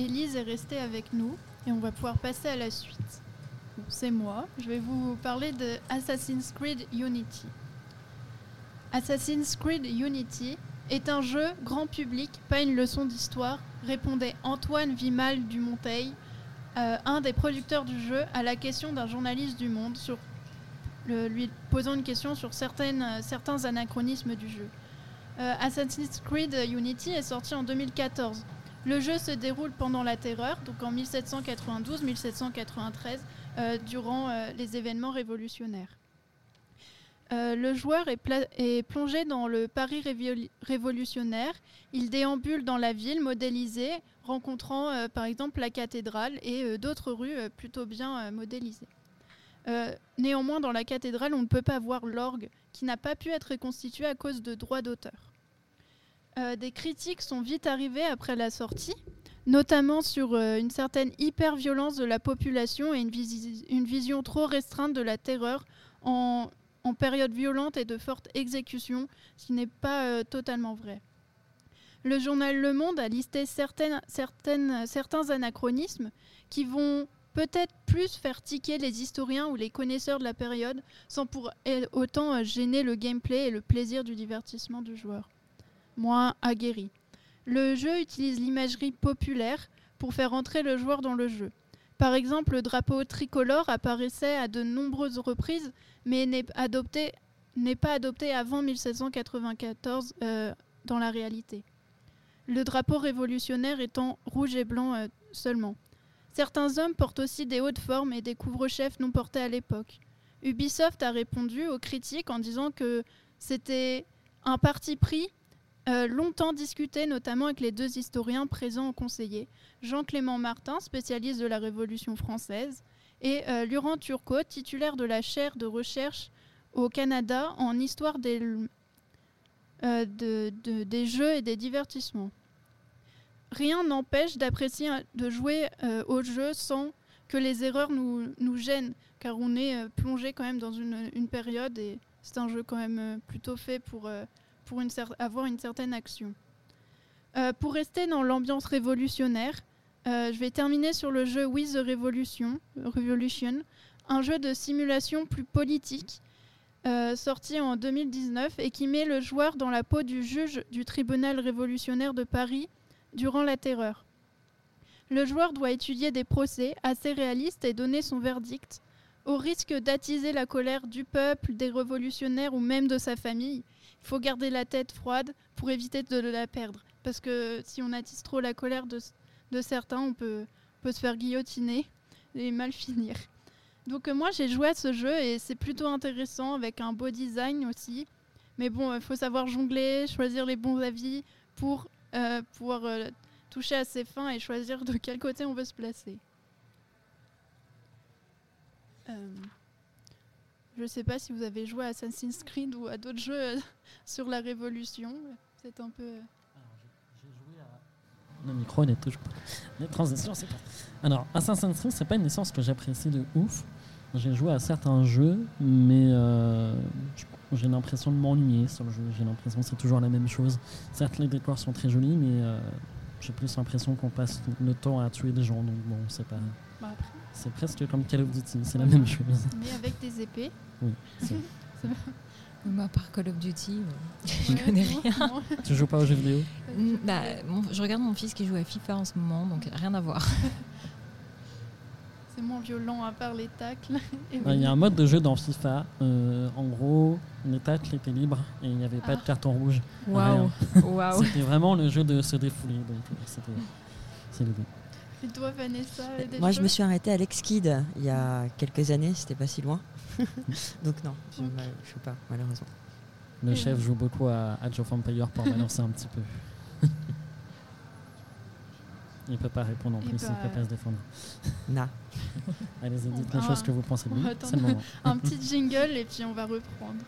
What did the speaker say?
Elise est restée avec nous et on va pouvoir passer à la suite. C'est moi. Je vais vous parler de Assassin's Creed Unity. Assassin's Creed Unity est un jeu grand public, pas une leçon d'histoire, répondait Antoine Vimal du Monteil, euh, un des producteurs du jeu, à la question d'un journaliste du Monde lui posant une question sur euh, certains anachronismes du jeu. Euh, Assassin's Creed Unity est sorti en 2014. Le jeu se déroule pendant la Terreur, donc en 1792-1793, euh, durant euh, les événements révolutionnaires. Euh, le joueur est, est plongé dans le Paris révolu- révolutionnaire. Il déambule dans la ville modélisée, rencontrant par exemple la cathédrale et d'autres rues plutôt bien modélisées. Néanmoins, dans la cathédrale, on ne peut pas voir l'orgue qui n'a pas pu être reconstitué à cause de droits d'auteur. Euh, des critiques sont vite arrivées après la sortie, notamment sur euh, une certaine hyper-violence de la population et une, visi- une vision trop restreinte de la terreur en, période violente et de fortes exécutions, ce qui n'est pas euh, totalement vrai. Le journal Le Monde a listé certains anachronismes qui vont peut-être plus faire tiquer les historiens ou les connaisseurs de la période sans pour e- autant gêner le gameplay et le plaisir du divertissement du joueur. Moins aguerri. Le jeu utilise l'imagerie populaire pour faire entrer le joueur dans le jeu. Par exemple, le drapeau tricolore apparaissait à de nombreuses reprises, mais n'est adopté- n'est pas adopté avant 1794 euh, dans la réalité. Le drapeau révolutionnaire étant rouge et blanc euh, seulement. Certains hommes portent aussi des hautes formes et des couvre-chefs non portés à l'époque. Ubisoft a répondu aux critiques en disant que c'était un parti pris euh, longtemps discuté, notamment avec les deux historiens présents au conseiller, Jean-Clément Martin, spécialiste de la Révolution française, et euh, Laurent Turcot, titulaire de la chaire de recherche au Canada en histoire des, euh, jeux et des divertissements. Rien n'empêche d'apprécier, un- de jouer euh, au jeu sans que les erreurs nous, gênent, car on est euh, plongé quand même dans une, une période et c'est un jeu quand même euh, plutôt fait pour, euh, pour avoir une certaine action. Euh, pour rester dans l'ambiance révolutionnaire, euh, je vais terminer sur le jeu With the Revolution, Revolution un jeu de simulation plus politique, euh, sorti en 2019 et qui met le joueur dans la peau du juge du tribunal révolutionnaire de Paris durant la terreur. Le joueur doit étudier des procès assez réalistes et donner son verdict, au risque d'attiser la colère du peuple, des révolutionnaires ou même de sa famille. Il faut garder la tête froide pour éviter de la perdre. Parce que si on attise trop la colère de, certains, on peut, se faire guillotiner et mal finir. Donc euh, moi j'ai joué à ce jeu et c'est plutôt intéressant avec un beau design aussi. Mais bon, il faut savoir jongler, choisir les bons avis pour euh, pouvoir euh, toucher à ses fins et choisir de quel côté on veut se placer. Euh, je sais pas si vous avez joué à Assassin's Creed ou à d'autres jeux euh, sur la Révolution. C'est un peu. euh, Le micro n'est toujours pas. Les transitions, c'est pas. Alors, Assassin's Creed, c'est pas une licence que j'apprécie de ouf. J'ai joué à certains jeux, mais euh, j'ai l'impression de m'ennuyer sur le jeu. J'ai l'impression que c'est toujours la même chose. Certes, les décors sont très jolis, mais euh, j'ai plus l'impression qu'on passe le temps à tuer des gens. Donc bon, c'est pas. bah, après. C'est presque comme Call of Duty, c'est la même chose. Mais avec des épées. Oui. c'est- Moi, par Call of Duty, euh, je Ouais, connais rien. tu joues pas aux jeux vidéo Mm, bah, mon- je regarde mon fils qui joue à FIFA en ce moment, donc rien à voir. C'est moins violent à part les tacles. Euh, Il y a un mode de jeu dans FIFA. euh, en gros, les tacles étaient libres et il n'y avait pas de Ah. carton rouge. Waouh, waouh. C'était vraiment le jeu de se défouler. Donc, euh, c'était. C'est l'idée. Et toi, Vanessa des Moi, je me suis arrêtée à Lex Kid il y a quelques années, c'était pas si loin. Donc non, je ne joue pas, malheureusement. Le chef joue beaucoup à Age of Empire pour balancer un petit peu. il peut pas répondre en Il plus, peut, il peut euh, pas se défendre. Na. Allez-y, dites On les choses que vous pensez de lui. va attendre. C'est le moment. Un petit jingle et puis on va reprendre.